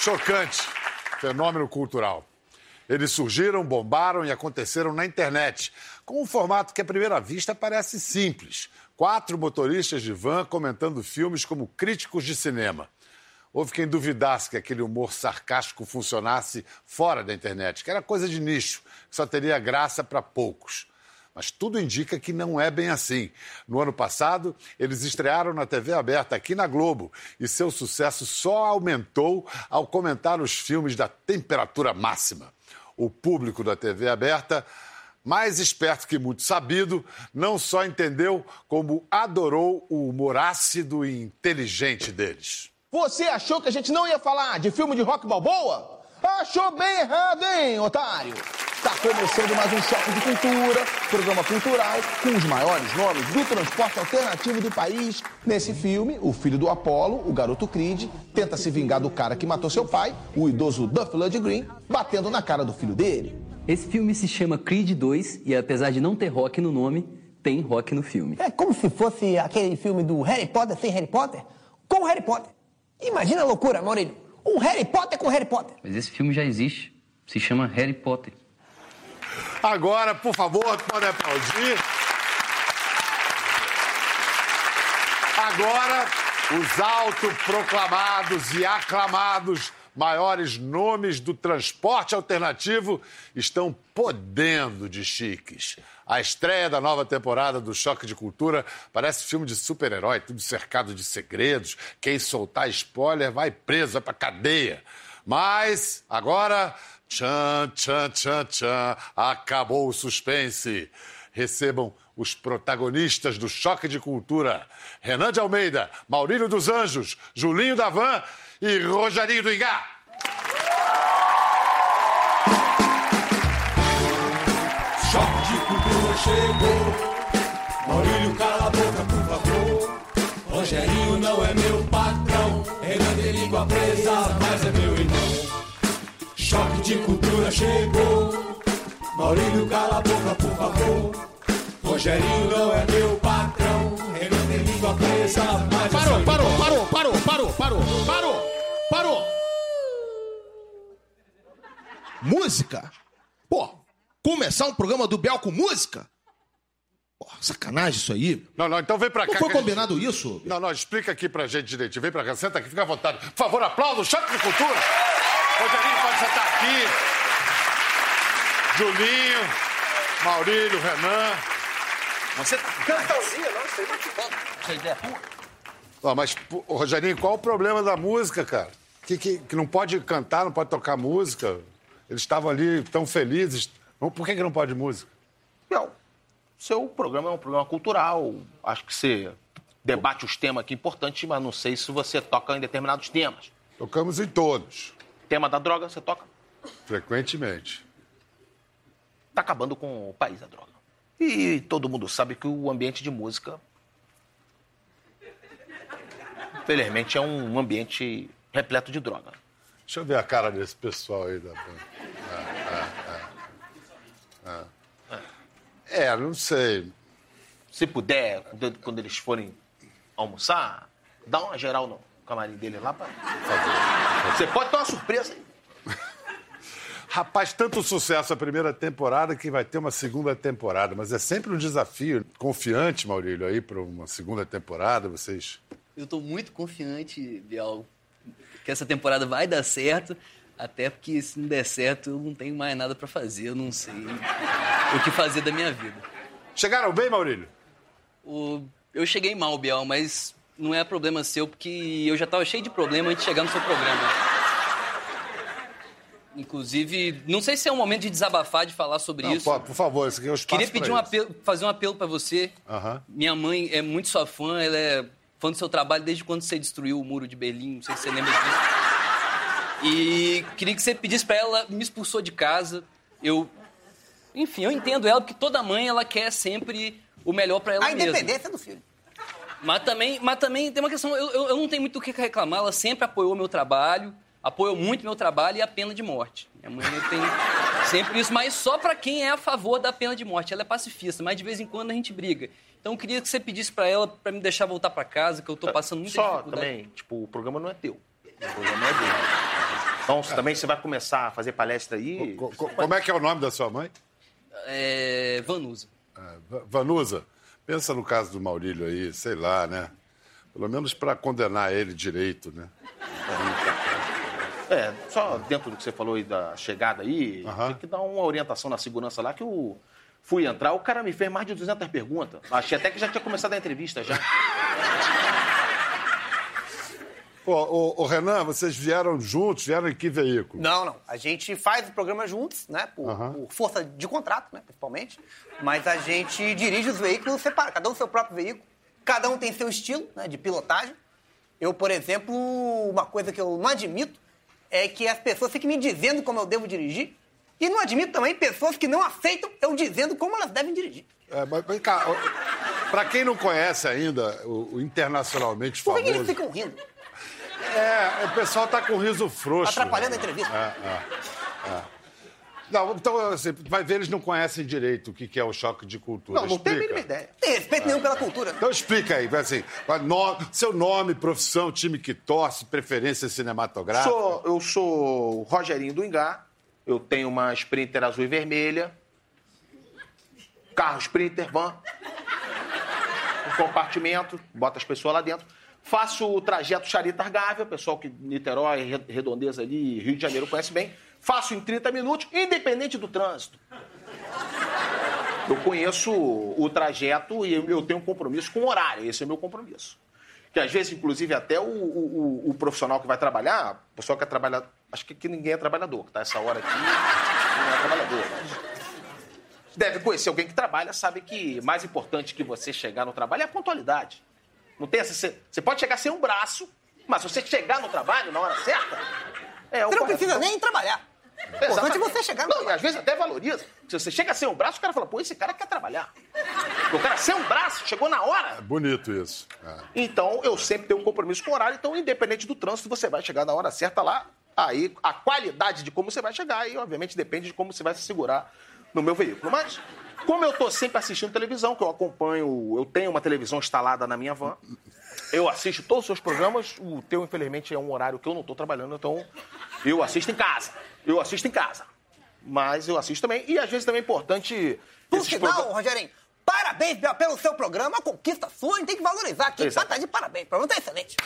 Chocante fenômeno cultural. Eles surgiram, bombaram e aconteceram na internet, com um formato que à primeira vista parece simples. Quatro motoristas de van comentando filmes como críticos de cinema. Houve quem duvidasse que aquele humor sarcástico funcionasse fora da internet, que era coisa de nicho, que só teria graça para poucos. Mas tudo indica que não é bem assim. No ano passado, eles estrearam na TV aberta aqui na Globo e seu sucesso só aumentou ao comentar os filmes da temperatura máxima. O público da TV aberta, mais esperto que muito sabido, não só entendeu, como adorou o humor ácido e inteligente deles. Você achou que a gente não ia falar de filme de rock balboa? Achou bem errado, hein, otário? Está começando mais um Choque de Cultura, programa cultural com os maiores nomes do transporte alternativo do país. Nesse filme, o filho do Apolo, o garoto Creed, tenta se vingar do cara que matou seu pai, o idoso Duff Green, batendo na cara do filho dele. Esse filme se chama Creed 2 e apesar de não ter rock no nome, tem rock no filme. É como se fosse aquele filme do Harry Potter sem Harry Potter, com Harry Potter. Imagina a loucura, Maurílio. Um Harry Potter com Harry Potter. Mas esse filme já existe. Se chama Harry Potter. Agora, por favor, pode aplaudir. Agora, os autoproclamados e aclamados maiores nomes do transporte alternativo estão podendo de chiques. A estreia da nova temporada do Choque de Cultura parece filme de super-herói, tudo cercado de segredos. Quem soltar spoiler vai preso pra cadeia. Mas agora Tchan, tchan, tchan, tchan. Acabou o suspense. Recebam os protagonistas do Choque de Cultura: Renan de Almeida, Maurílio dos Anjos, Julinho da Van e Rogerinho do Ingá. Choque de Cultura chegou. Maurílio, cala a boca, por favor. Rogerinho não é meu patrão. Renan de língua presa, mas é meu irmão. Choque de cultura chegou. Maurílio, cala a boca, por favor. Rogerinho não é meu patrão. Renan tem língua presa, mas. Parou, parou, parou, parou, parou, parou, parou, parou. Música? Pô, começar um programa do Bel com música? Pô, sacanagem isso aí. Não, não, então vem pra cá. Não foi a gente- combinado isso? Não, não, explica aqui pra gente direitinho. Vem pra cá, senta aqui, fica à vontade. Por favor, aplauda o Choque de Cultura. Rogerinho pode sentar aqui. Julinho, Maurílio, Renan. Você Cantãozinha, não, isso aí não te volta. Essa ideia é tua. Ó, mas, Rogerinho, qual o problema da música, cara? Que, que, que não pode cantar, não pode tocar música? Eles estavam ali tão felizes. Não, Por que, que não pode música? Bel, seu programa é um programa cultural. Acho que você debate os temas aqui importantes, mas não sei se você toca em determinados temas. Tocamos em todos, Tema da droga, você toca? frequentemente. Tá acabando com o país a droga. E todo mundo sabe que o ambiente de música, infelizmente, é um ambiente repleto de droga. Deixa eu ver a cara desse pessoal aí da banda. É, é, é. É, É, não sei. Se puder, quando- eles forem almoçar, dá uma geral no camarim dele lá pra. Você pode ter uma surpresa aí. Rapaz, tanto sucesso a primeira temporada que vai ter uma segunda temporada, mas é sempre um desafio. Confiante, Maurílio, aí para uma segunda temporada, vocês. Eu tô muito confiante, Biel, que essa temporada vai dar certo. Até porque se não der certo, eu não tenho mais nada pra fazer. Eu não sei o que fazer da minha vida. Chegaram bem, Maurílio? O- Eu cheguei mal, Biel, mas não é problema seu, porque eu já tava cheio de problema antes de chegar no seu programa. Inclusive, não sei se é um momento de desabafar, de falar sobre Não, isso. pô, por favor, esse aqui é o espaço Queria pedir um isso. apelo, fazer um apelo pra você. Minha mãe é muito sua fã, ela é fã do seu trabalho desde quando você destruiu o muro de Berlim, não sei se você lembra disso. E queria que você pedisse pra ela, me expulsou de casa. Eu, enfim, eu entendo ela porque toda mãe ela quer sempre o melhor pra ela A mesma. independência do filho. Mas também, mas também tem uma questão, eu, eu, eu não tenho muito o que reclamar, ela sempre apoiou meu trabalho, apoiou muito meu trabalho e a pena de morte. Minha mãe tem sempre isso, mas só pra quem é a favor da pena de morte. Ela é pacifista, mas de vez em quando a gente briga. Então eu queria que você pedisse pra ela pra me deixar voltar pra casa, que eu tô passando muita Só dificuldade. também, tipo, o programa não é teu. O programa é dele. Então, você também você vai começar a fazer palestra aí. Co- co- Como é que é o nome da sua mãe? É, Vanusa. Ah, Va- Vanusa, pensa no caso do Maurílio aí, sei lá, né? Pelo menos para condenar ele direito, né? É, só dentro do que você falou aí da chegada aí, Aham. tem que dar uma orientação na segurança lá que eu fui entrar, o cara me fez mais de 200 perguntas. Achei até que já tinha começado a entrevista já. Pô, ô, ô, Renan, vocês vieram juntos, vieram em que veículo? Não, não. A gente faz o programa juntos, né? Por, Aham. por força de contrato, né? Principalmente. Mas a gente dirige os veículos separados. Cada um seu próprio veículo. Cada um tem seu estilo né, de pilotagem. Eu, por exemplo, uma coisa que eu não admito é que as pessoas fiquem me dizendo como eu devo dirigir. E não admito também pessoas que não aceitam eu dizendo como elas devem dirigir. É, mas vem cá, para quem não conhece ainda o, o internacionalmente Por que, famoso... que eles ficam rindo? É, o pessoal tá com riso frouxo. Atrapalhando a né? entrevista. É, é, é. Não, então, assim, vai ver, eles não conhecem direito o que que é o choque de cultura. Não, não tem a mínima ideia. Tem respeito nenhum pela cultura. Então explica aí, assim, seu nome, profissão, time que torce, preferência cinematográfica. Sou, eu sou o Rogerinho do Ingá, eu tenho uma Sprinter azul e vermelha, carro Sprinter, van, um compartimento, bota as pessoas lá dentro. Faço o trajeto Charita Argável, pessoal que Niterói, Re- Redondeza ali, Rio de Janeiro conhece bem. Faço em 30 minutos, independente do trânsito. Eu conheço o trajeto e eu tenho um compromisso com o horário, esse é o meu compromisso. Que às vezes, inclusive, até o, o- o- profissional que vai trabalhar, o pessoal que é trabalhador, acho que aqui ninguém é trabalhador, que tá essa hora aqui, não é trabalhador. mas Deve conhecer alguém que trabalha, sabe que mais importante que você chegar no trabalho é a pontualidade. Não tem essa. Você você pode chegar sem um braço, mas se você chegar no trabalho na hora certa, é o Você não precisa nem trabalhar. Importante é Exatamente. você chegar no Não, trabalho. às vezes até valoriza. Se você chega sem um braço, o cara fala, pô, esse cara quer trabalhar. Porque o cara sem um braço, chegou na hora. É bonito isso. É. Então, eu sempre tenho um compromisso com o horário. Então, independente do trânsito, você vai chegar na hora certa lá. Aí, a qualidade de como você vai chegar, aí, obviamente, depende de como você vai se segurar no meu veículo. Mas, como eu tô sempre assistindo televisão, que eu acompanho, eu tenho uma televisão instalada na minha van, eu assisto todos os seus programas. O teu, infelizmente, é um horário que eu não tô trabalhando, então eu assisto em casa. Eu assisto em casa. Mas eu assisto também. E, às vezes, também é importante... Por sinal, progra- Rogerinho, parabéns pelo seu programa, a conquista sua, a gente tem que valorizar aqui. Exato. Tá de parabéns, o programa tá excelente.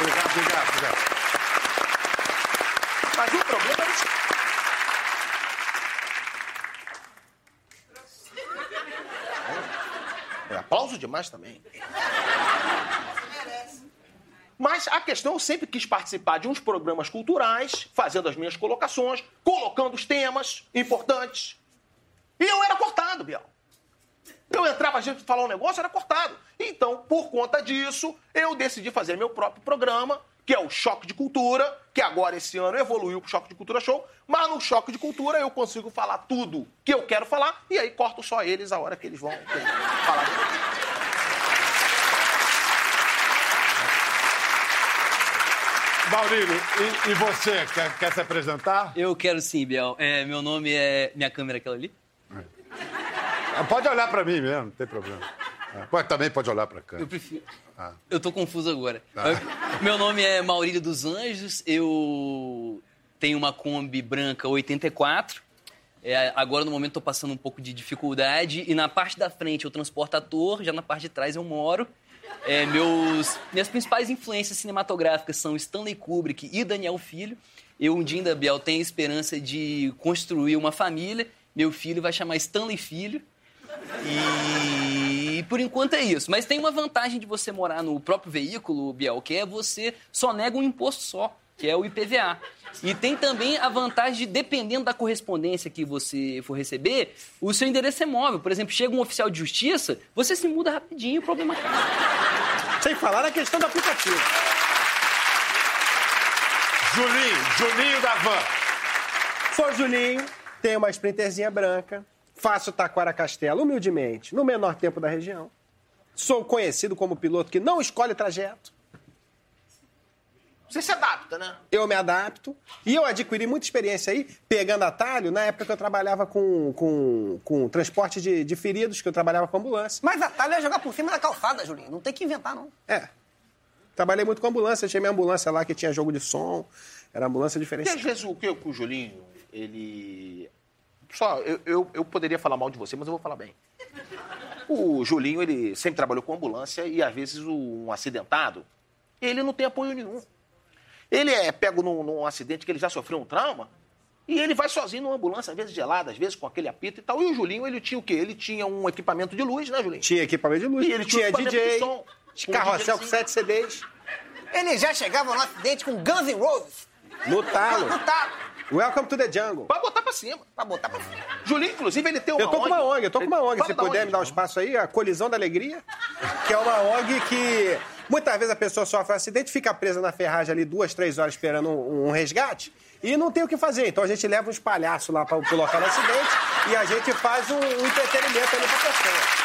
Obrigado, obrigado, obrigado. Mas o problema é isso. É, aplauso demais também. Mas a questão, eu sempre quis participar de uns programas culturais, fazendo as minhas colocações, colocando os temas importantes. E eu era cortado, Biel. Eu entrava, a gente falar um negócio, era cortado. Então, por conta disso, eu decidi fazer meu próprio programa, que é o Choque de Cultura, que agora esse ano evoluiu pro Choque de Cultura Show. Mas no Choque de Cultura eu consigo falar tudo que eu quero falar, e aí corto só eles a hora que eles vão falar. Maurílio, e, e você, quer, quer se apresentar? Eu quero sim, Biel. É, meu nome é. Minha câmera é aquela ali? Ah, Pode olhar pra mim mesmo, não tem problema. Pode, também pode olhar pra cá. Eu prefiro. Ah. Eu tô confuso agora. Meu nome é Maurílio dos Anjos, eu tenho uma Kombi branca 84. É, agora, no momento, tô passando um pouco de dificuldade. E na parte da frente eu transporto ator, já na parte de trás eu moro. É, meus, minhas principais influências cinematográficas são Stanley Kubrick e Daniel Filho. Eu, um dia ainda, Biel, tenho a esperança de construir uma família. Meu filho vai chamar Stanley Filho. E por enquanto é isso. Mas tem uma vantagem de você morar no próprio veículo, Biel, que é você só nega um imposto só, que é o IPVA. E tem também a vantagem de, dependendo da correspondência que você for receber, o seu endereço é móvel. Por exemplo, chega um oficial de justiça, você se muda rapidinho e o problema acaba. Sem falar na questão do aplicativo. Julinho, Julinho da Van. Sou Julinho, tenho uma sprinterzinha branca, faço Taquara Castelo humildemente, no menor tempo da região. Sou conhecido como piloto que não escolhe trajeto. Você se adapta, né? Eu me adapto e eu adquiri muita experiência aí, pegando atalho, na época que eu trabalhava com, com, com transporte de, de feridos, que eu trabalhava com ambulância. Mas atalho é jogar por cima da calçada, Julinho. Não tem que inventar, não. É. Trabalhei muito com ambulância, tinha minha ambulância lá que tinha jogo de som, era ambulância E às vezes o que o Julinho, ele. Só, eu, eu, eu poderia falar mal de você, mas eu vou falar bem. O Julinho, ele sempre trabalhou com ambulância e às vezes o- um acidentado, ele não tem apoio nenhum. Ele é pego num, num acidente que ele já sofreu um trauma e ele vai sozinho numa ambulância, às vezes gelada, às vezes com aquele apito e tal. E o Julinho, ele tinha o quê? Ele tinha um equipamento de luz, né, Julinho? Tinha equipamento de luz, E ele tinha tinha DJ, de som, carrossel com sete CDs, Ele já chegava no acidente com Guns N' Roses. no talo. No talo. Welcome to the jungle. Pra botar pra cima. Pra botar pra cima. Julinho, inclusive, ele tem uma Eu tô com uma ONG, eu tô com uma ONG. Fala Se puder ONG, me dar um espaço aí, a Colisão da Alegria, que é uma ONG que muitas vezes a pessoa sofre um acidente, fica presa na ferragem ali duas, três horas esperando um, um resgate e não tem o que fazer. Então a gente leva uns palhaços lá para o local do acidente e a gente faz um, um entretenimento ali pra pessoa.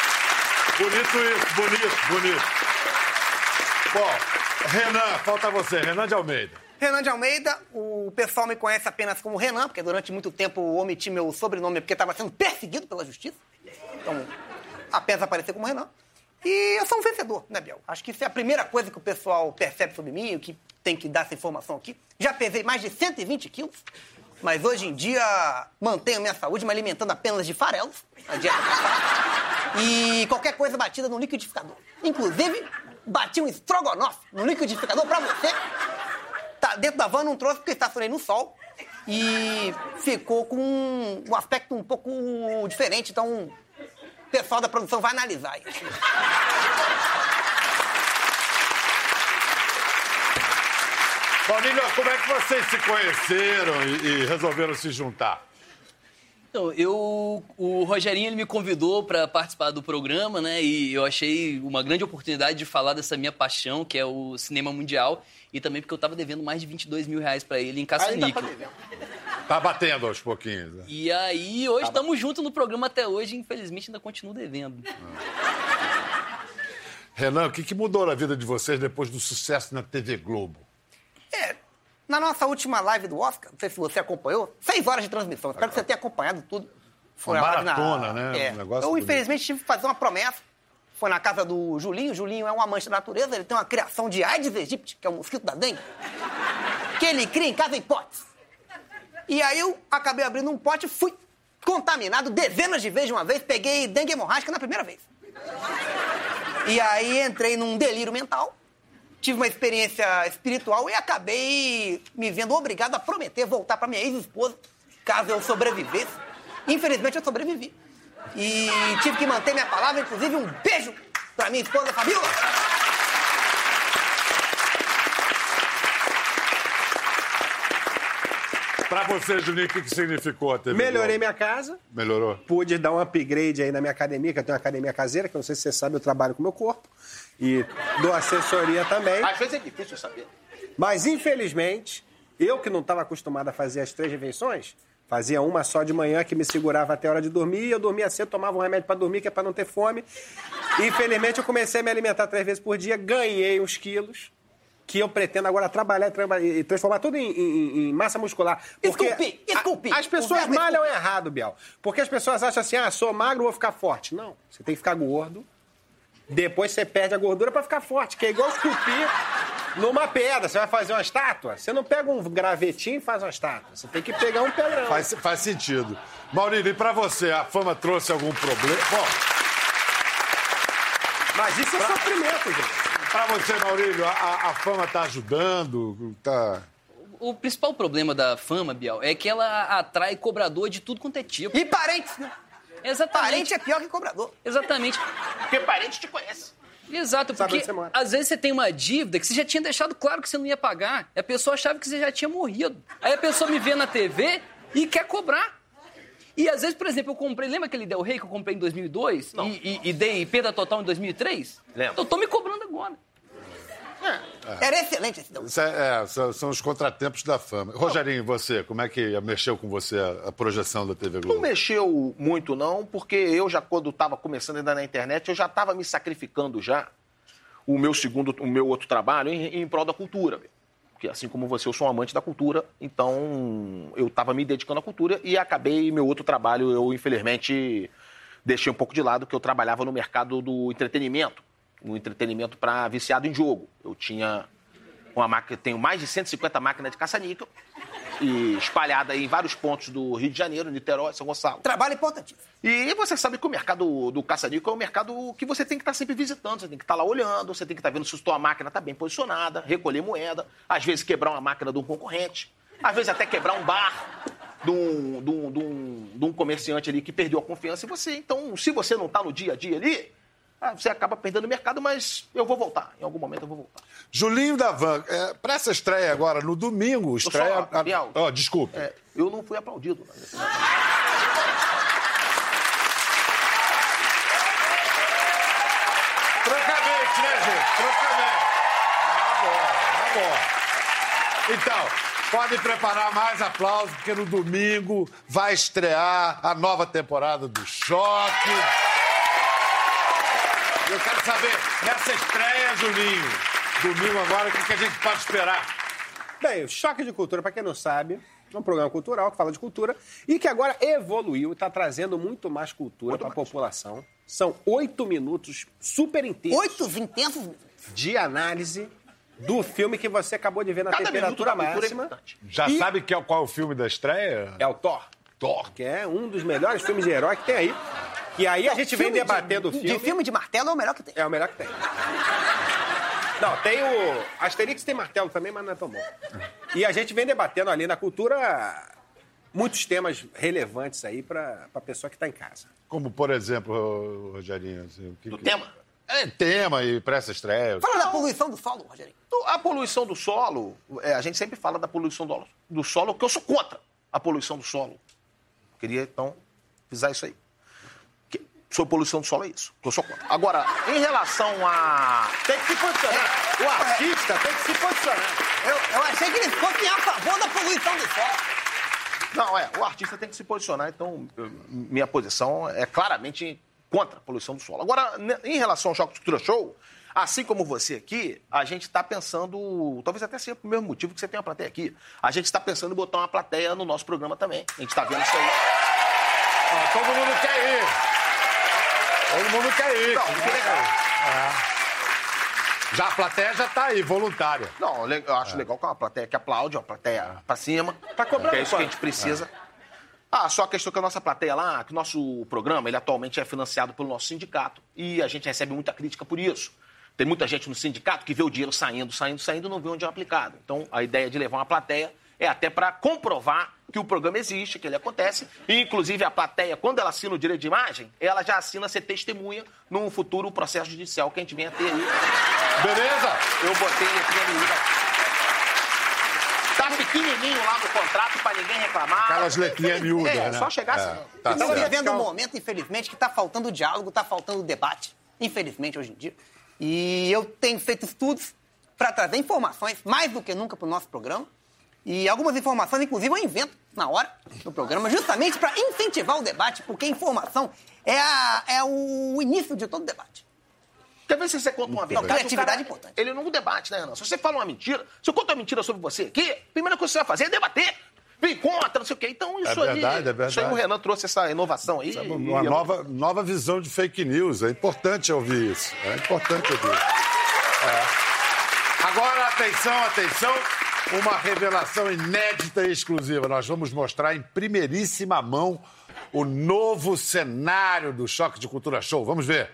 Bonito isso, bonito, bonito. Bom, Renan, falta você, Renan de Almeida. Renan de Almeida, o pessoal me conhece apenas como Renan, porque durante muito tempo omiti meu sobrenome porque estava sendo perseguido pela justiça. Então, apenas aparecer como Renan. E eu sou um vencedor, né, Biel? Acho que isso é a primeira coisa que o pessoal percebe sobre mim, o que tem que dar essa informação aqui. Já pesei mais de 120 quilos, mas hoje em dia mantenho minha saúde me alimentando apenas de farelos, a dieta e qualquer coisa batida no liquidificador. Inclusive, bati um estrogonofe no liquidificador pra você. Tá dentro da van, não trouxe porque estacionei no sol. E ficou com um aspecto um pouco diferente, então o pessoal da produção vai analisar isso. Família, como é que vocês se conheceram e, e resolveram se juntar? Então, eu, o Rogerinho ele me convidou para participar do programa, né? E eu achei uma grande oportunidade de falar dessa minha paixão, que é o cinema mundial, e também porque eu tava devendo mais de 22 mil reais para ele em tá caça-níquel. Tá batendo aos pouquinhos. né? E aí, hoje estamos juntos no programa até hoje, e infelizmente ainda continuo devendo. Renan, o que, que mudou na vida de vocês depois do sucesso na TV Globo? É, na nossa última live do Oscar, não sei se você acompanhou, seis horas de transmissão. Espero que você tenha acompanhado tudo. Uma uma maratona, né? É. Um negócio eu, infelizmente, tive que fazer uma promessa. Foi na casa do Julinho. Julinho é um amante da natureza. Ele tem uma criação de Aedes aegypti, que é o mosquito da dengue, que ele cria em casa em potes. E aí eu acabei abrindo um pote, fui contaminado dezenas de vezes de uma vez, peguei dengue hemorrágica na primeira vez. E aí entrei num delírio mental, tive uma experiência espiritual e acabei me vendo obrigado a prometer voltar para minha ex-esposa, caso eu sobrevivesse. Infelizmente eu sobrevivi. E tive que manter minha palavra, inclusive um beijo para minha esposa Fabiola. Pra você, Juninho, o que, que significou a TV Melhorei Globo? minha casa, Melhorou? pude dar um upgrade aí na minha academia, que eu tenho uma academia caseira, que eu não sei se você sabe, eu trabalho com o meu corpo. E dou assessoria também. Às vezes é difícil saber. Mas, infelizmente, eu que não estava acostumado a fazer as três refeições, fazia uma só de manhã que me segurava até a hora de dormir, e eu dormia cedo, tomava um remédio para dormir, que é para não ter fome. Infelizmente, eu comecei a me alimentar três vezes por dia, ganhei uns quilos, que eu pretendo agora trabalhar e e transformar tudo em, em- em massa muscular. Porque Esculpir, esculpir. a- As pessoas é malham errado, Biel. Porque as pessoas acham assim, ah, sou magro, vou ficar forte. Não, você tem que ficar gordo, depois você perde a gordura pra ficar forte, que é igual esculpir numa pedra. Você vai fazer uma estátua, você não pega um gravetinho e faz uma estátua. Você tem que pegar um pedrão. Faz, faz sentido. Maurílio, e pra você, a fama trouxe algum problema? Bom, Mas isso é sofrimento, gente. Pra você, Maurílio, a- a, fama tá ajudando? Tá... O principal problema da fama, Biel, é que ela atrai cobrador de tudo quanto é tipo. E parentes, né? Exatamente. Parente é pior que cobrador. Exatamente. Porque parente te conhece. Exato, porque às vezes você tem uma dívida que você já tinha deixado claro que você não ia pagar. E a pessoa achava que você já tinha morrido. Aí a pessoa me vê na TV e quer cobrar. E às vezes, por exemplo, eu comprei. Lembra aquele Del Rey que eu comprei em 2002? E, e, e dei perda total em 2003? Lembro. Eu tô me cobrando agora. Era excelente esse Isso é- é, são, são os contratempos da fama. Rogerinho, você, como é que mexeu com você a, a projeção da TV Não Globo? mexeu muito, não, porque eu já, quando estava começando ainda na internet, eu já estava me sacrificando já o meu segundo, o meu outro trabalho em, em prol da cultura. Porque assim como você, eu sou um amante da cultura, então eu estava me dedicando à cultura e acabei meu outro trabalho, eu infelizmente deixei um pouco de lado, que eu trabalhava no mercado do entretenimento. um entretenimento para viciado em jogo. Eu tinha uma máquina, tenho mais de 150 máquinas de caça-níquel e espalhada em vários pontos do Rio de Janeiro, Niterói, São Gonçalo. Trabalho importantíssimo. E você sabe que o mercado do caça-níquel é um mercado que você tem que estar sempre visitando, você tem que estar lá olhando, você tem que estar vendo se a sua máquina está bem posicionada, recolher moeda, às vezes quebrar uma máquina de um concorrente, às vezes até quebrar um bar de um, de um- de um- de um comerciante ali que perdeu a confiança em você. Então, se você não está no dia a dia ali, você acaba perdendo o mercado, mas eu vou voltar. Em algum momento eu vou voltar. Julinho da Van, é, para essa estreia agora, no domingo, estreia. só, Biel. Ó, desculpe. É, eu não fui aplaudido. Francamente, né, gente? Ah, bom, ah, bom. Então, podem preparar mais aplausos, porque no domingo vai estrear a nova temporada do Choque. Eu quero saber, nessa estreia, Julinho, domingo agora, o que que a gente pode esperar? Bem, o Choque de Cultura, para quem não sabe, é um programa cultural que fala de cultura e que agora evoluiu e está trazendo muito mais cultura para a população. São oito minutos super inteiros Oito intensos. de análise do filme que você acabou de ver na Cada temperatura é máxima. importante. Já E- sabe que é- qual é o filme da estreia? É o Thor. Thor. Que é um dos melhores filmes de herói que tem aí. E aí a gente vem debatendo o de, filme. De filme de martelo é o melhor que tem. É o melhor que tem. Não, tem o. Asterix tem martelo também, mas não é tão bom. E a gente vem debatendo ali na cultura muitos temas relevantes aí para a pessoa que está em casa. Como, por exemplo, Rogerinho? Assim, o que Do que- tema? É, tema e para essa estreia. Fala da poluição do solo, Rogerinho. A poluição do solo, é, a gente sempre fala da poluição do, do solo, que eu sou contra a poluição do solo. Queria, então, avisar isso aí. Sobre poluição do solo é isso, eu sou contra. Agora, em relação a... Tem que se posicionar. O artista tem que se posicionar. Eu, eu achei que eles fossem a favor da poluição do solo. Não, é, o artista tem que se posicionar, então eu- minha posição é claramente contra a poluição do solo. Agora, em relação ao Choque de Cultura Show, assim como você aqui, a gente está pensando, talvez até seja por mesmo motivo que você tem uma plateia aqui, a gente está pensando em botar uma plateia no nosso programa também. A gente está vendo isso aí. Ó, todo mundo quer ir. Todo mundo quer ir. Não, que legal. É. Já a plateia já tá aí, voluntária. Não, eu acho legal que é uma plateia que aplaude, uma plateia pra cima. Tá cobrando que é isso que a gente precisa. Ah, só a questão que a nossa plateia lá, que o nosso programa, ele atualmente é financiado pelo nosso sindicato. E a gente recebe muita crítica por isso. Tem muita gente no sindicato que vê o dinheiro saindo, saindo, saindo e não vê onde é aplicado. Então, a ideia de levar uma plateia é até para comprovar que o programa existe, que ele acontece. E, inclusive, a plateia, quando ela assina o direito de imagem, ela já assina ser testemunha num futuro processo judicial que a gente venha ter aí. Beleza? Eu botei letrinha miúda. Tá pequenininho lá no contrato pra ninguém reclamar. Aquelas letrinhas miúdas, É, né? só chegar assim. É, não. tá Estamos vivendo um momento, infelizmente, que está faltando diálogo, está faltando debate. Infelizmente, hoje em dia. E eu tenho feito estudos para trazer informações, mais do que nunca, para o nosso programa. E algumas informações, inclusive, eu invento na hora do programa, justamente para incentivar o debate, porque informação é, a- é o início de todo debate. Quer ver se você conta uma verdade? criatividade O cara, é importante. Ele não debate, né, Renan? Se você fala uma mentira, se eu conto uma mentira sobre você aqui, a primeira coisa que você vai fazer é debater. Vem contra, não sei o quê. Então, isso É aí. verdade, é verdade. Isso aí o Renan trouxe essa inovação aí. Uma e nova, nova visão de fake news. É importante ouvir isso. É importante ouvir. É. Agora, atenção, atenção. Uma revelação inédita e exclusiva. Nós vamos mostrar em primeiríssima mão o novo cenário do Choque de Cultura Show. Vamos ver.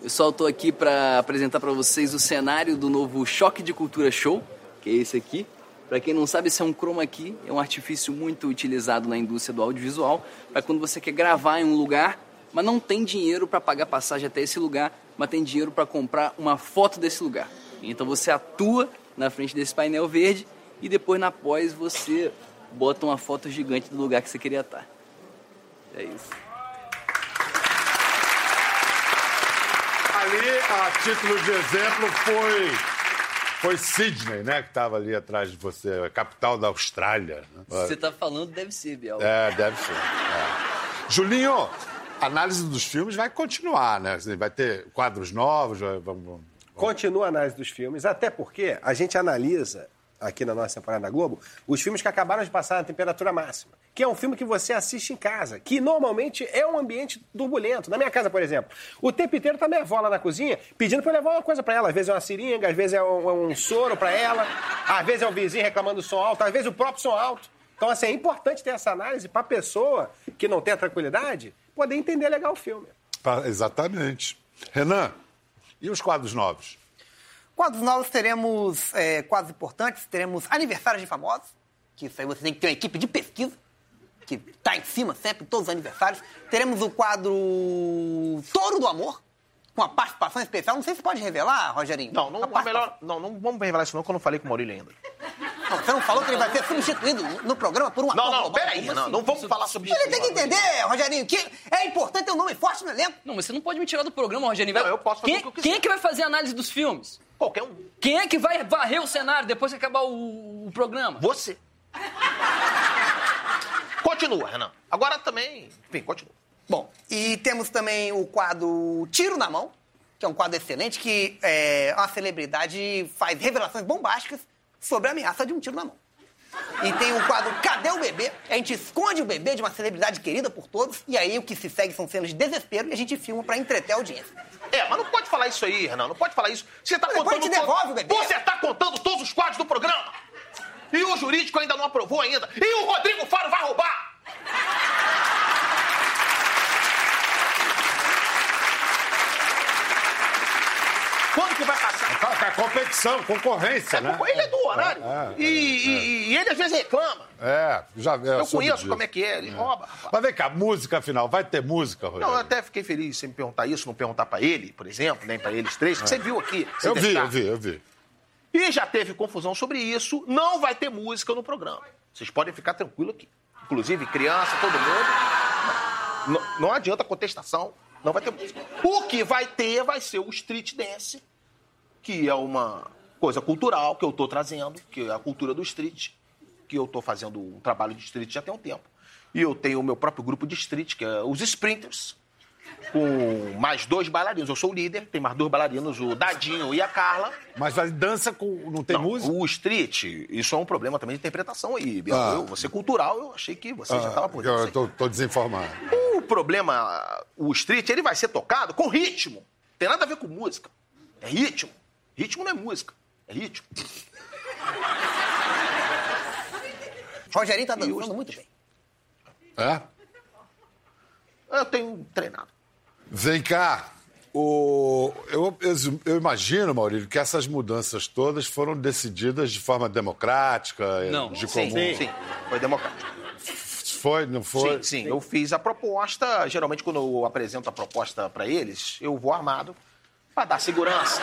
Pessoal, tô aqui para apresentar para vocês o cenário do novo Choque de Cultura Show, que é esse aqui. Para quem não sabe, esse é um chroma key, é um artifício muito utilizado na indústria do audiovisual, para quando você quer gravar em um lugar, mas não tem dinheiro para pagar passagem até esse lugar, mas tem dinheiro para comprar uma foto desse lugar. Então você atua na frente desse painel verde e depois na pós você bota uma foto gigante do lugar que você queria estar. É isso. Ali, a título de exemplo, foi, foi Sydney, né? Que estava ali atrás de você, a capital da Austrália. né? Você tá falando, deve ser, Biel. É, deve ser. é. Julinho, a análise dos filmes vai continuar, né? Vai ter quadros novos, vamos... Continua a análise dos filmes, até porque a gente analisa aqui na nossa temporada da Globo, os filmes que acabaram de passar na temperatura máxima. Que é um filme que você assiste em casa, que normalmente é um ambiente turbulento. Na minha casa, por exemplo, o tempo inteiro tá minha avó lá na cozinha pedindo pra eu levar uma coisa pra ela. Às vezes é uma seringa, às vezes é um, é um soro pra ela, às vezes é o vizinho reclamando do som alto, às vezes o próprio som alto. Então, assim, é importante ter essa análise pra pessoa que não tem a tranquilidade poder entender legal o filme. Exatamente. Renan, e os quadros novos? Quadros novos teremos é, quadros importantes, teremos aniversários de famosos, que isso aí você tem que ter uma equipe de pesquisa, que tá em cima sempre, todos os aniversários. Teremos o quadro Touro do Amor, com a participação especial. Não sei se pode revelar, Rogerinho. Não, não, A é melhor, não, não vamos revelar isso não, que eu não falei com o Maurílio ainda. Não, você não falou que ele vai ser substituído no programa por um ator Não, não, global? peraí, Como não, assim? não vamos Isso- falar sobre isso. Ele tem que entender, Rogerinho, que é importante ter um nome forte no elenco. Não, mas você não pode me tirar do programa, Rogério. Vai- Não, eu posso fazer quem, o que eu quiser. Quem é que vai fazer a análise dos filmes? Qualquer um. Quem é que vai varrer o cenário depois que acabar o, o programa? Você. Continua, Renan. Agora também, enfim, continua. Bom, e temos também o quadro Tiro na Mão, que é um quadro excelente, que é, uma celebridade faz revelações bombásticas sobre a ameaça de um tiro na mão. E tem o quadro Cadê o Bebê? A gente esconde o bebê de uma celebridade querida por todos, e aí o que se segue são cenas de desespero e a gente filma pra entreter a audiência. É, mas não pode falar isso aí, Renan. Não pode falar isso. Você tá Mas depois contando. te devolve o bebê. Você tá contando todos os quadros do programa. E o jurídico ainda não aprovou ainda. E o Rodrigo Faro vai roubar. Quando que vai passar? Competição, concorrência, né? Ele é do horário. É, é, e, e- e ele às vezes reclama. É, já é, Eu conheço disso. como é que é, ele rouba. rapaz. Mas vem cá, música afinal, vai ter música, Rogério? Não, eu até fiquei feliz sem me perguntar isso, não perguntar pra ele, por exemplo, nem pra eles três, que você viu aqui. É. eu vi, eu vi, eu vi. E já teve confusão sobre isso, não vai ter música no programa. Vocês podem ficar tranquilo aqui. Inclusive, criança, todo mundo. Não, não adianta contestação, não vai ter música. O que vai ter vai ser o street dance, que é uma coisa cultural que eu tô trazendo, que é a cultura do street, que eu tô fazendo um trabalho de street já tem um tempo. E eu tenho o meu próprio grupo de street, que é os Sprinters, com mais dois bailarinos. Eu sou o líder, tem mais dois bailarinos, o Dadinho e a Carla. Mas dança com. Não tem Não, música? O street, isso é um problema também de interpretação aí. Ah. Eu, você cultural, eu achei que você já estava por dentro. eu tô, tô desinformado. O problema, o street, ele vai ser tocado com ritmo. Tem nada a ver com música. É ritmo. Ritmo não é música, é ritmo. Rogerinho tá dançando os- muito bem. É? Eu tenho treinado. Vem cá. O... Eu, eu- eu imagino, Maurílio, que essas mudanças todas foram decididas de forma democrática, Não. de Sim, comum. Sim, foi democrático. Foi, não foi? Sim, sim. Eu fiz a proposta. Geralmente, quando eu apresento a proposta para eles, eu vou armado para dar segurança.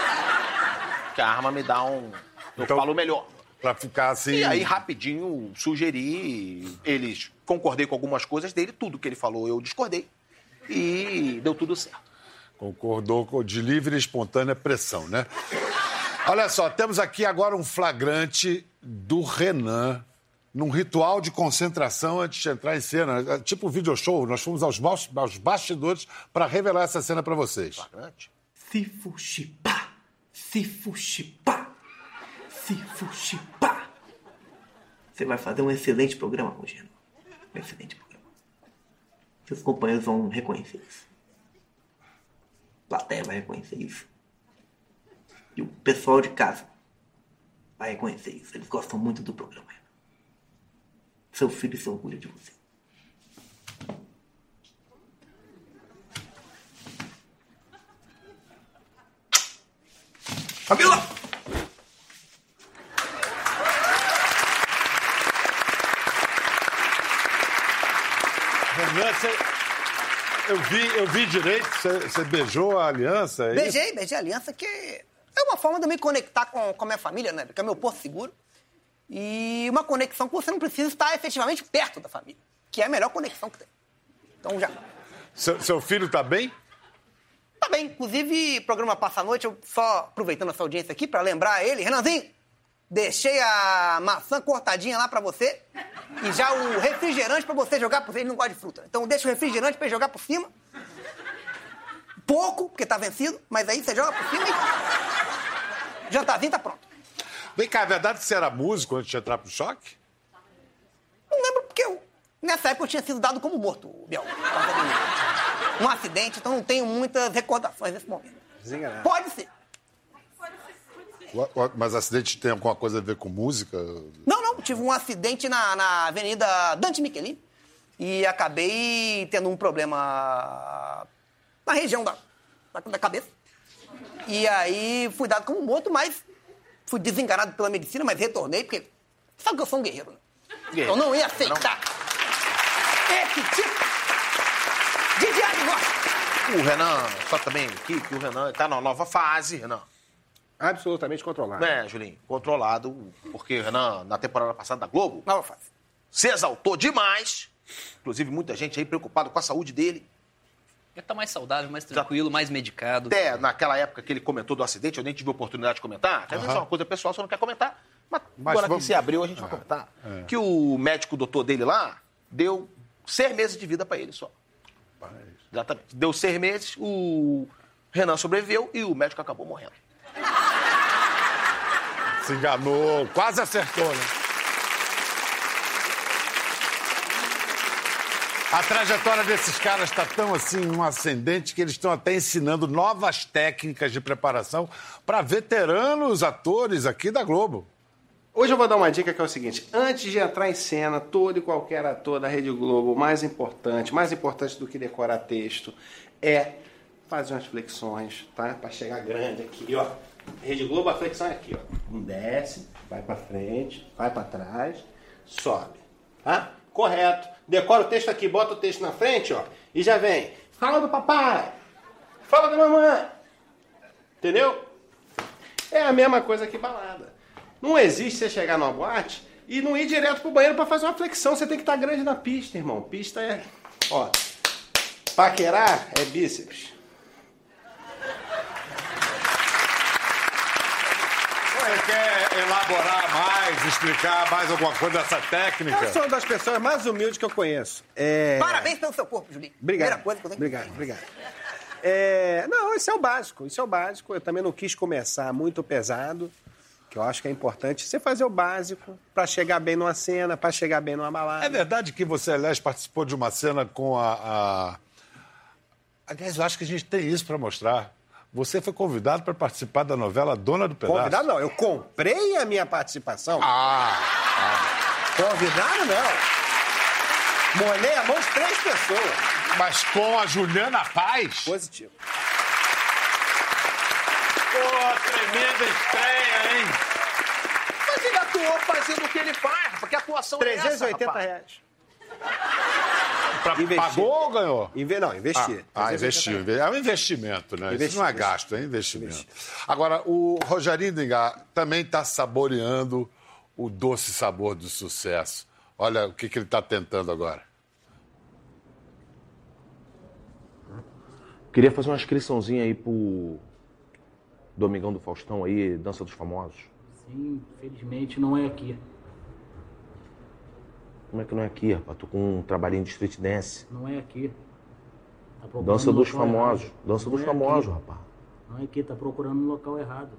Que a arma me dá um. Eu Então- falo melhor. Pra ficar assim. E aí, rapidinho, sugeri, eles concordei com algumas coisas dele, tudo que ele falou eu discordei. E deu tudo certo. Concordou com de livre e espontânea pressão, né? Olha só, temos aqui agora um flagrante do Renan num ritual de concentração antes de entrar em cena. É Tipo video show, nós fomos aos, aos bastidores para revelar essa cena para vocês. Flagrante. Sifuxipá, sifuxipá, sifuxipá. Você vai fazer um excelente programa, Rogério. Um excelente programa. Seus companheiros vão reconhecer isso. A plateia vai reconhecer isso. E o pessoal de casa vai reconhecer isso. Eles gostam muito do programa. Seu filho se orgulha de você. Camila! Renan, eu, vi, eu vi direito, você, beijou a aliança? é isso? Beijei, beijei a aliança, que é uma forma de eu me conectar com, com a minha família, né? Que é meu porto seguro. E uma conexão que você não precisa estar efetivamente perto da família, que é a melhor conexão que tem. Então já. Seu, seu filho tá bem? Tá bem, inclusive, programa Passa a Noite, eu só aproveitando essa audiência aqui pra lembrar ele. Renanzinho, deixei a maçã cortadinha lá pra você e já o refrigerante pra você jogar por cima. Ele não gosta de fruta. Então deixa o refrigerante pra ele jogar por cima. Pouco, porque tá vencido, mas aí você joga por cima e. Jantarzinho tá pronto. Vem cá, é verdade que você era músico antes de entrar pro choque? Não lembro porque eu, nessa época eu tinha sido dado como morto, Biel. Um acidente, então não tenho muitas recordações nesse momento. Desenganado. Pode ser. Mas acidente tem alguma coisa a ver com música? Não, não, tive um acidente na, na Avenida Dante Michelin e acabei tendo um problema na região da, da, cabeça. E aí fui dado como morto, mas fui desenganado pela medicina, mas retornei, porque sabe que eu sou um guerreiro, né? Guerreiro. Eu não ia aceitar esse tipo de diagnóstico. O Renan, só também aqui, que o Renan tá numa nova fase, Renan. Absolutamente controlado. Né, Julinho? Controlado, porque o Renan, na temporada passada da Globo, Nova fase. se exaltou demais. Inclusive, muita gente aí preocupada com a saúde dele. Ele tá mais saudável, mais tranquilo, mais medicado. Até naquela época que ele comentou do acidente, eu nem tive oportunidade de comentar. Às vezes é uma coisa pessoal, você não quer comentar. Mas, Mas agora vamos- que se abriu, a gente vai comentar. Que o médico doutor dele lá deu seis meses de vida pra ele só. Exatamente. Deu seis meses, o Renan sobreviveu e o médico acabou morrendo. Se enganou, quase acertou, né? A trajetória desses caras está tão assim, num ascendente, que eles estão até ensinando novas técnicas de preparação para veteranos atores aqui da Globo. Hoje eu vou dar uma dica que é o seguinte: antes de entrar em cena, todo e qualquer ator da Rede Globo, mais importante, mais importante do que decorar texto, é fazer umas flexões, tá? Pra chegar grande aqui, ó. Rede Globo, a flexão é aqui, ó. Um desce, vai pra frente, vai pra trás, sobe, tá? Correto. Decora o texto aqui, bota o texto na frente, ó, e já vem. Fala do papai, fala da mamãe. Entendeu? É a mesma coisa que balada. Não existe você chegar numa boate e não ir direto pro banheiro pra fazer uma flexão. Você tem que estar grande na pista, irmão. Pista é. Ó. Paquerar é bíceps. Ele quer elaborar mais, explicar mais alguma coisa dessa técnica? Eu sou uma das pessoas mais humildes que eu conheço. É... Parabéns pelo seu corpo, Julinho. Obrigado. Primeira coisa que eu tenho que Obrigado, obrigado. É, Não, isso é o básico. Isso é o básico. Eu também não quis começar muito pesado, que eu acho que é importante você fazer o básico pra chegar bem numa cena, pra chegar bem numa balada. É verdade que você, aliás, participou de uma cena com a. a... Aliás, eu acho que a gente tem isso para mostrar. Você foi convidado para participar da novela Dona do Pedaço. Convidado não, eu comprei a minha participação. Ah, Convidado não. Molhei a mão de três pessoas. mas com a Juliana Paz? Positivo. Pô, tremenda estreia, hein? Mas ele atuou fazendo o que ele faz, porque a atuação é essa, 380 rapaz. reais. Pra, pagou ou ganhou? Inve... Não, investi. Ah, 380 investiu. inve- É um investimento, né? Isso não é gasto, é investimento. Agora, o Rogerinho Dingá também está saboreando o doce sabor do sucesso. Olha o que, que ele está tentando agora. Queria fazer uma inscriçãozinha aí pro Domingão do Faustão aí, Dança dos Famosos. Sim, infelizmente não é aqui. Como é que não é aqui, rapaz? Tô com um trabalhinho de street dance. Não é aqui. Tá Dança dos local Famosos. errado. Dança Não dos é Famosos, aqui. rapaz. Não é aqui, tá procurando no local errado.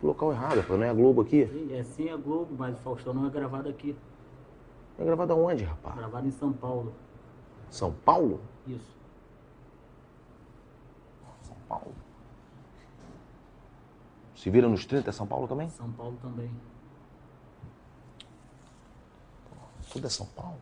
Que local errado, rapaz. Não é a Globo aqui? Sim, é sim a Globo, mas o Faustão não é gravado aqui. É gravado aonde, rapaz? Gravado em São Paulo. São Paulo? Isso. São Paulo. Se vira nos 30 é São Paulo também? São Paulo também. Tudo é São Paulo.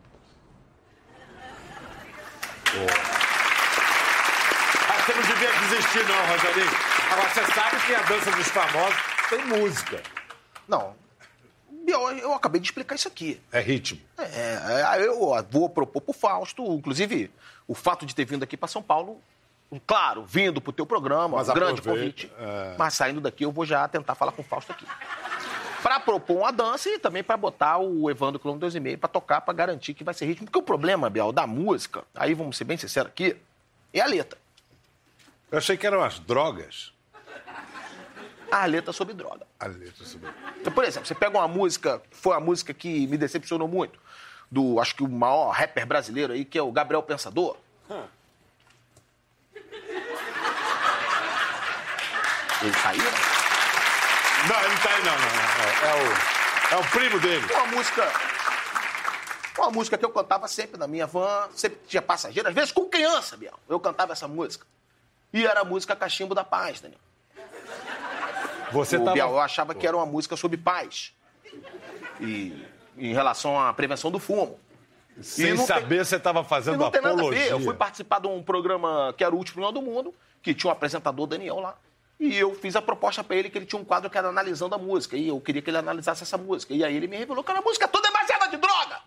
Ah, você não devia desistir, não, Rogerinho. Agora, você sabe que a dança dos famosos tem música. Não. Eu, eu acabei de explicar isso aqui. É ritmo. É, é, eu vou propor pro Fausto, inclusive, o fato de ter vindo aqui para São Paulo, claro, vindo pro teu programa, Mas um grande convite. é. Mas saindo daqui, eu vou já tentar falar com o Fausto aqui. Pra propor uma dança e também pra botar o Evandro Quilômetro 2,5 pra tocar, pra garantir que vai ser ritmo. Porque o problema, Biel, da música, aí vamos ser bem sinceros aqui, é a letra. Eu achei que eram as drogas. A letra sobre droga. A letra sobre... Então, por exemplo, você pega uma música, foi a música que me decepcionou muito, do, acho que o maior rapper brasileiro aí, que é o Gabriel Pensador. Ele saiu? Não, ele tá aí, não, não. É, é o, é o primo dele. Uma música. Uma música que eu cantava sempre na minha van, sempre tinha passageiro, às vezes com criança, Biel. Eu cantava essa música. E era a música Cachimbo da Paz, Daniel. Você o tava... Biel, eu achava que era uma música sobre paz. E em relação à prevenção do fumo. Sem E saber, tem- você estava E fazendo não tem nada a apologia. ver. Eu fui participar de um programa que era o último do Mundo, que tinha um apresentador, Daniel, lá. E eu fiz a proposta pra ele que ele tinha um quadro que era analisando a música. E eu queria que ele analisasse essa música. E aí ele me revelou que a música toda é baseada de droga.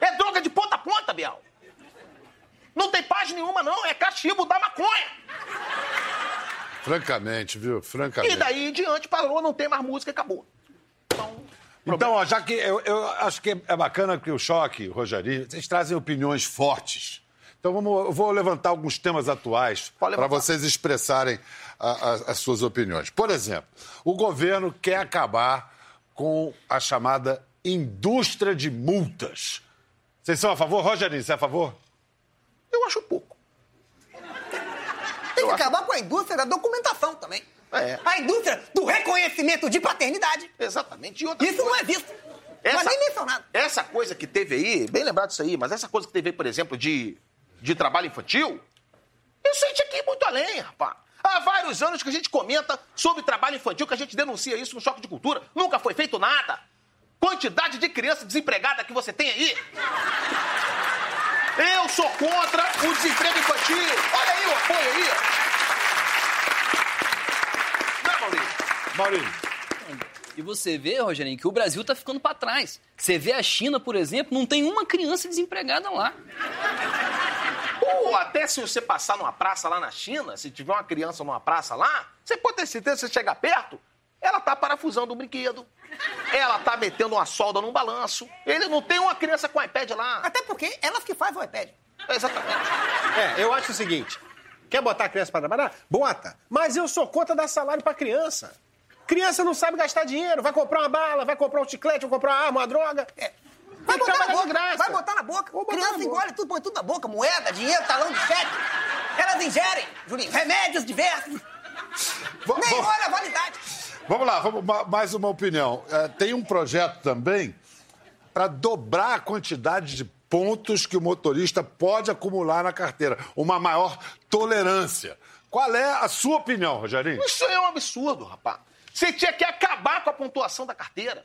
É droga de ponta a ponta, Biel. Não tem paz nenhuma, não. É cachimbo da maconha. Francamente, viu? Francamente. E daí em diante parou, não tem mais música e acabou. Então, ó, já que eu, eu acho que é bacana que o Choque, o Rogerinho, vocês trazem opiniões fortes. Então vamos, eu vou levantar alguns temas atuais para vocês expressarem a- a- as suas opiniões. Por exemplo, o governo quer acabar com a chamada indústria de multas. Vocês são a favor? Rogerinho, você é a favor? Eu acho pouco. Tem que acabar com a indústria da documentação também. É. A indústria do reconhecimento de paternidade. Exatamente. E outra Isso não é visto. Não é nem mencionado. Essa coisa que teve aí, bem lembrado disso aí, mas essa coisa que teve aí, por exemplo, de, de trabalho infantil, isso aí tinha que ir muito além, rapaz. Há vários anos que a gente comenta sobre trabalho infantil, que a gente denuncia isso no Choque de Cultura. Nunca foi feito nada. Quantidade de criança desempregada que você tem aí. Eu sou contra o desemprego infantil. Olha aí o apoio aí. Não é, Maurício? Maurício. E você vê, Rogerinho, que o Brasil tá ficando para trás. Você vê a China, por exemplo, não tem uma criança desempregada lá. Ou até se você passar numa praça lá na China, se tiver uma criança numa praça lá, você pode ter certeza, se você chegar perto, ela tá parafusando um brinquedo. Ela tá metendo uma solda num balanço. Ele não tem uma criança com iPad lá. Até porque elas que fazem o iPad. Exatamente. É, eu acho o seguinte: quer botar a criança pra trabalhar? Bota. Mas eu sou contra dar salário pra criança. Criança não sabe gastar dinheiro, vai comprar uma bala, vai comprar um chiclete, vai comprar uma arma, uma droga. É. Vai botar na boca. graça. Vai botar na boca. Vou Criança engole tudo, põe tudo na boca. Moeda, dinheiro, talão de cheque. Elas ingerem, Julinho, remédios diversos. Va- Nem va- olha a validade. Vamos lá, vamos, ma- mais uma opinião. É, tem um projeto também para dobrar a quantidade de pontos que o motorista pode acumular na carteira. Uma maior tolerância. Qual é a sua opinião, Rogerinho? Isso é um absurdo, rapaz. Você tinha que acabar com a pontuação da carteira.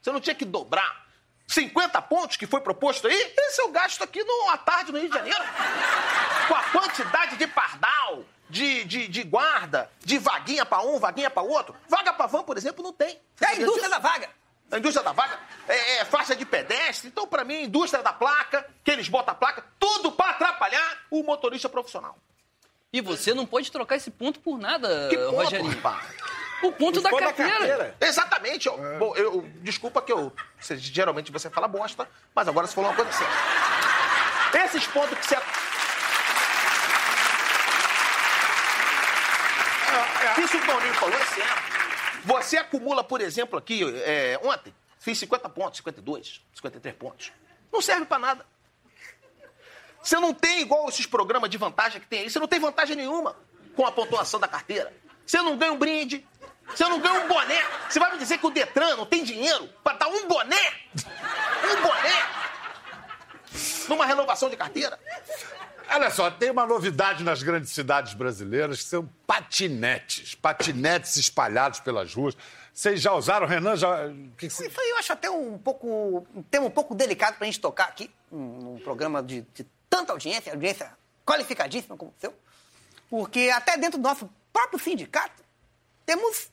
Você não tinha que dobrar. 50 pontos que foi proposto aí, esse eu gasto aqui numa tarde no Rio de Janeiro. Com a quantidade de pardal, de, de, de guarda, de vaguinha pra um, vaguinha pra outro. Vaga pra van, por exemplo, não tem. Você É a indústria disso? da vaga. A indústria da vaga é, é faixa de pedestre. Então, pra mim, a indústria da placa, que eles botam a placa, tudo pra atrapalhar o motorista profissional. E você não pode trocar esse ponto por nada, Que ponto, Rogerinho. rapaz? O ponto da carteira. carteira. Exatamente. Eu, bom, eu- desculpa que eu. você- geralmente você fala bosta, mas agora você falou uma coisa séria. Esses pontos que você. Isso que o Doninho falou é certo. Você acumula, por exemplo, aqui, é, ontem, fiz 50 pontos, 52, 53 pontos. Não serve pra nada. Você não tem igual esses programas de vantagem que tem aí. Você não tem vantagem nenhuma com a pontuação da carteira. Você não ganha um brinde. Você não ganha um boné. Você vai me dizer que o Detran não tem dinheiro pra dar um boné? Um boné? Numa renovação de carteira? Olha só, tem uma novidade nas grandes cidades brasileiras que são patinetes. Patinetes espalhados pelas ruas. Vocês já usaram, Renan? Já... o que que aí eu acho até um pouco. um tema um pouco delicado pra gente tocar aqui, num num programa de, de tanta audiência, audiência qualificadíssima como o seu. Porque até dentro do nosso próprio sindicato, temos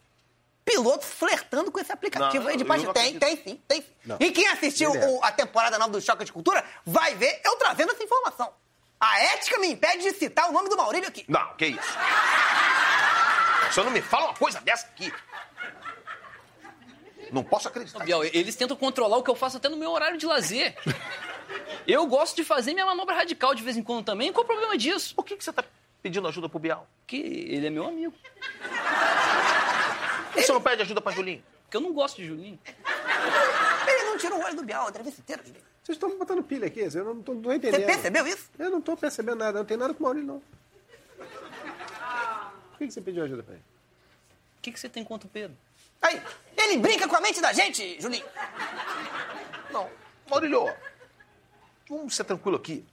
pilotos flertando com esse aplicativo Não, aí de não Tem, tem sim, tem sim. E quem assistiu o- a temporada nova do Choque de Cultura vai ver eu trazendo essa informação. A ética me impede de citar o nome do Maurílio aqui. Não, que isso. O senhor não me fala uma coisa dessa aqui. Não posso acreditar. Biel, eles tentam controlar o que eu faço até no meu horário de lazer. Eu gosto de fazer minha manobra radical de vez em quando também. Qual o problema disso? Por que, que você tá pedindo ajuda pro Bial? Porque ele é meu amigo. Por que você não pede ajuda pra Julinho? Porque eu não gosto de Julinho. Ele não tirou o olho do Bial a entrevista inteira, Julinho. Vocês estão me botando pilha aqui, eu não tô, não tô Você entendendo. percebeu isso? Eu não tô percebendo nada, não tem nada com o Maurílio, não. Por que, que você pediu ajuda pra ele? O que, que você tem contra o Pedro? Aí, ele brinca com a mente da gente, Julinho. Não, Maurílio, vamos ser tranquilo aqui.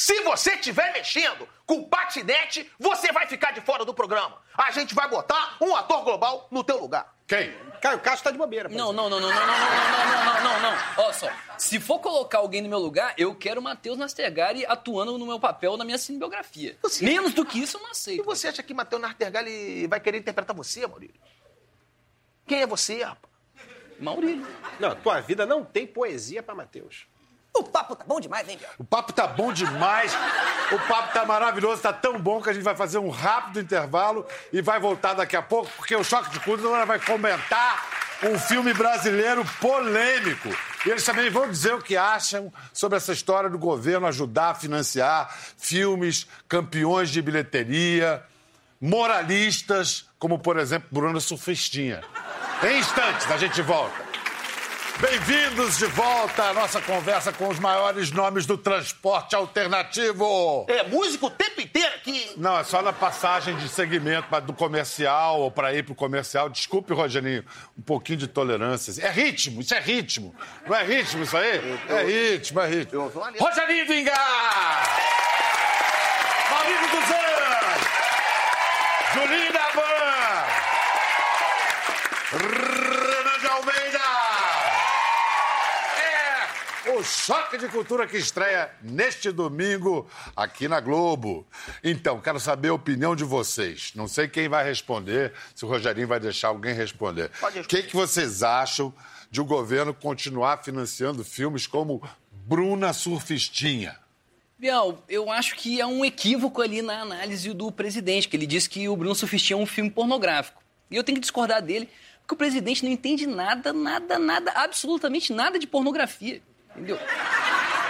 Se você estiver mexendo com patinete, você vai ficar de fora do programa. A gente vai botar um ator global no teu lugar. Quem? Caio Castro tá de bobeira. Não, não, não, não, não, não, não, não, não, não, não, não. Olha só, se for colocar alguém no meu lugar, eu quero o Matheus Nastergari atuando no meu papel na minha cinebiografia. Você- Menos do que isso eu não E aceito. você acha que Matheus Nartergali vai querer interpretar você, Maurílio? Quem é você, rapaz? Maurílio. Não, tua vida não tem poesia pra Matheus. O papo tá bom demais, hein? O papo tá bom demais. O papo tá maravilhoso, tá tão bom que a gente vai fazer um rápido intervalo e vai voltar daqui a pouco, porque o Choque de Cultura vai comentar um filme brasileiro polêmico. E eles também vão dizer o que acham sobre essa história do governo ajudar a financiar filmes campeões de bilheteria, moralistas, como por exemplo Bruna Surfistinha. Em instantes, a gente volta. Bem-vindos de volta à nossa conversa com os maiores nomes do transporte alternativo. É músico o tempo inteiro aqui. Não, é só na passagem de segmento pra- do comercial ou para ir pro comercial. Desculpe, Rogerinho, um pouquinho de tolerância. É ritmo, isso é ritmo. Não é ritmo isso aí? É ritmo, é ritmo. Rogerinho do Engar! Maurício Anjos! Julinho o Choque de Cultura que estreia neste domingo aqui na Globo. Então, quero saber a opinião de vocês. Não sei quem vai responder, se o Rogerinho vai deixar alguém responder. O que, responder. que vocês acham de o governo continuar financiando filmes como Bruna Surfistinha? Biel, eu acho que há um equívoco ali na análise do presidente, que ele disse que o Bruno Surfistinha é um filme pornográfico. E eu tenho que discordar dele, porque o presidente não entende nada, nada, nada, absolutamente nada de pornografia. Entendeu?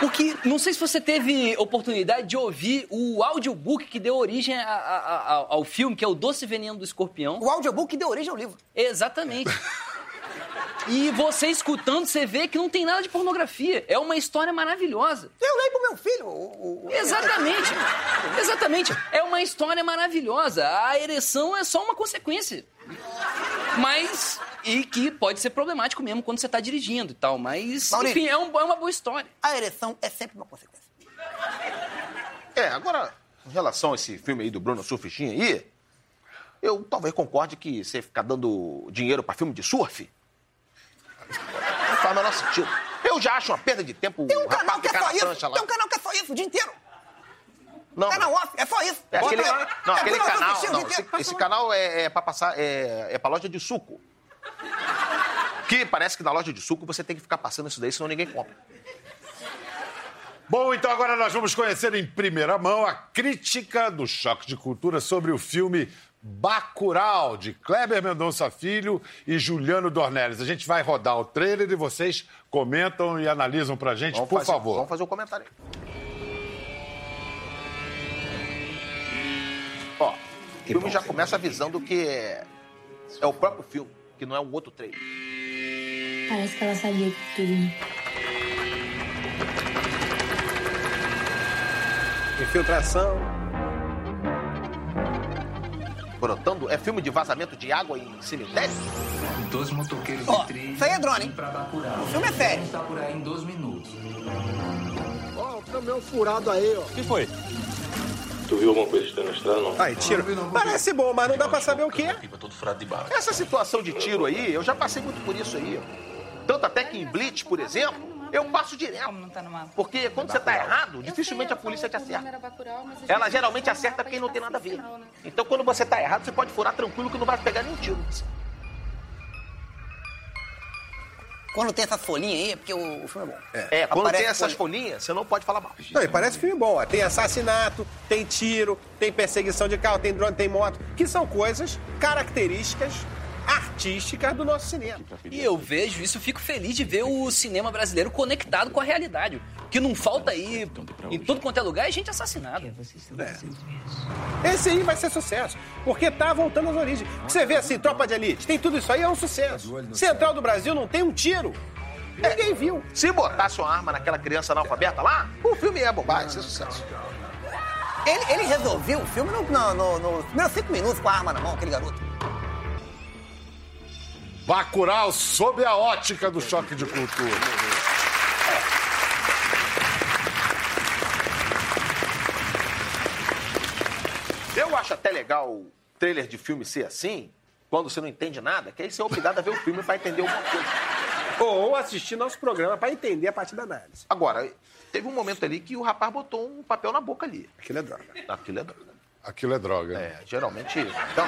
Porque, não sei se você teve oportunidade de ouvir o audiobook que deu origem a- a- a- ao filme, que é o Doce Veneno do Escorpião. O audiobook deu origem ao livro. Exatamente. E você escutando, você vê que não tem nada de pornografia. É uma história maravilhosa. Eu leio pro meu filho. O, o- Exatamente. Exatamente. É uma história maravilhosa. A ereção é só uma consequência. Mas. E que pode ser problemático mesmo quando você tá dirigindo e tal. Mas, Maurício. enfim, é, um- é uma boa história. A ereção é sempre uma consequência. É, agora, em relação a esse filme aí do Bruno Surfistinha aí, eu talvez concorde que você ficar dando dinheiro pra filme de surf não faz o menor sentido. Eu já acho uma perda de tempo Tem um o canal que é só isso. lá. Tem um canal que é só isso o dia inteiro. Não, Canal off, é só isso. É aquele, não, É aquele canal. Não, esse, esse canal é, é pra passar. É, é pra loja de suco. Que parece que na loja de suco você tem que ficar passando isso daí, senão ninguém compra. Bom, então agora nós vamos conhecer em primeira mão a crítica do Choque de Cultura sobre o filme Bacurau, de Kleber Mendonça Filho e Juliano Dornelles. A gente vai rodar o trailer e vocês comentam e analisam pra gente, Vamos por fazer, favor. Vamos fazer o comentário aí. Ó, o filme já começa avisando que é, é o próprio filme, que não é um outro trailer. Parece que ela sabia de tudo. Infiltração. Brotando, é filme de vazamento de água em cemitério? Dois motoqueiros Ó, de trem. isso aí é drone, hein? O filme é sério. Está por aí em dois minutos. Ó, o caminhão furado aí, ó. O que foi? Tu viu alguma coisa estranha na estrada, não? Ai, tiro. Parece bom, mas não dá pra saber o que é. Todo furado de bala. Essa situação de tiro aí, eu já passei muito por isso aí. Tanto até que em Blitz, por exemplo, eu passo direto. Porque quando você tá errado, dificilmente a polícia te acerta. Ela geralmente acerta quem não tem nada a ver. Então quando você tá errado, você pode furar tranquilo que não vai pegar nenhum tiro. Quando tem essas folhinhas aí, é porque o, o filme é bom. É, quando Aparece tem essas folhinhas, você não pode falar mal. Não, e parece filme bom. ó. Tem assassinato, tem tiro, tem perseguição de carro, tem drone, tem moto, que são coisas características artísticas do nosso cinema. E eu vejo isso, fico feliz de ver o cinema brasileiro conectado com a realidade. Que não falta aí, em tudo quanto é lugar, é gente assassinada. Esse aí vai ser sucesso, porque tá voltando às origens. Você vê assim, Tropa de Elite, tem tudo isso aí, é um sucesso. Central do Brasil não tem um tiro. Ninguém viu. Se botasse uma arma naquela criança analfabeta lá, o filme é bobagem, isso é sucesso. Ele, ele resolveu o filme no, no, no, nos primeiros cinco minutos com a arma na mão, aquele garoto. Bacurau sob a ótica do choque de cultura. Eu acho até legal o trailer de filme ser assim, quando você não entende nada, que aí você é obrigado a ver o filme pra entender alguma coisa. Ou assistir nosso programa pra entender a parte da análise. Agora, teve um momento ali que o rapaz botou um papel na boca ali. Aquilo é droga. Aquilo é droga. Aquilo é droga. É, geralmente. Então,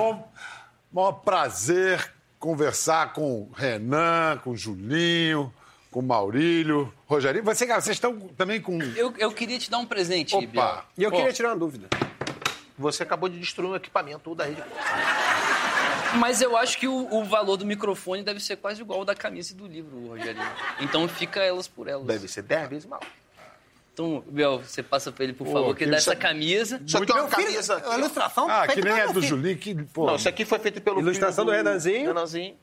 Bom, maior prazer conversar com o Renan, com o Julinho, com o Maurílio, Rogerinho. Você, cara, vocês estão também com. Eu, eu queria te dar um presente, Opa. Biel. E eu Pô. queria tirar uma dúvida. você acabou de destruir um equipamento da rede. Mas eu acho que o, o valor do microfone deve ser quase igual ao da camisa e do livro, Rogerinho. Então fica elas por elas. Deve ser 10 vezes mal. Então, Biel, você passa pra ele, por Pô, favor, que que dá essa camisa. Só que é uma Meu filho, camisa. a ilustração Ah, que nem é do. Julinho, que. Pô, Não, isso aqui foi feito pelo Ilustração filho do Renanzinho. Renanzinho.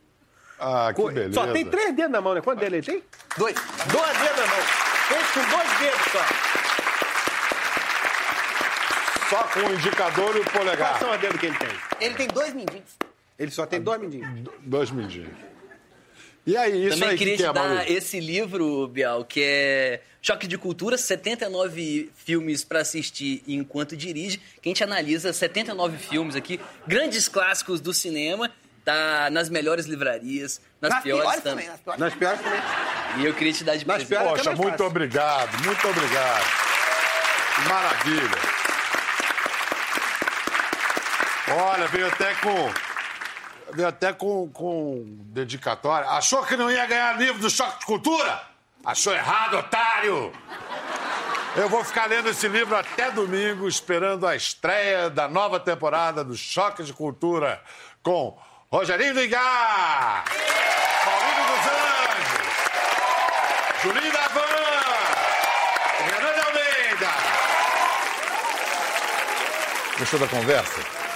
Ah, que Co- beleza. Só tem três dedos na mão, né? Quanto dele ele tem? Dois. Dois dedos na mão. Fez com dois dedos só. Só com o indicador e o Quais polegar. são os dedos que ele tem? Ele tem dois mindinhos. Ele só tem dois mindinhos. Dois mindinhos. E aí, isso Também aí queria que, que te é, dar Maurício? esse livro, Bial, que é Choque de Cultura, 79 filmes para assistir enquanto dirige. Que a gente analisa 79 filmes aqui, grandes clássicos do cinema, tá nas melhores livrarias, nas, Nas piores, piores também. também, nas piores. Nas piores também. E eu queria te dar de Nas presente. piores- Poxa, também é muito fácil. obrigado, muito obrigado. Maravilha. Olha, veio até com. Veio até com, com dedicatória. Achou que não ia ganhar livro do Choque de Cultura? Achou errado, otário! Eu vou ficar lendo esse livro até domingo, esperando a estreia da nova temporada do Choque de Cultura com Rogerinho Ligar, Maurílio dos Anjos, Julinho da Van, Renan de Almeida. Gostou da conversa?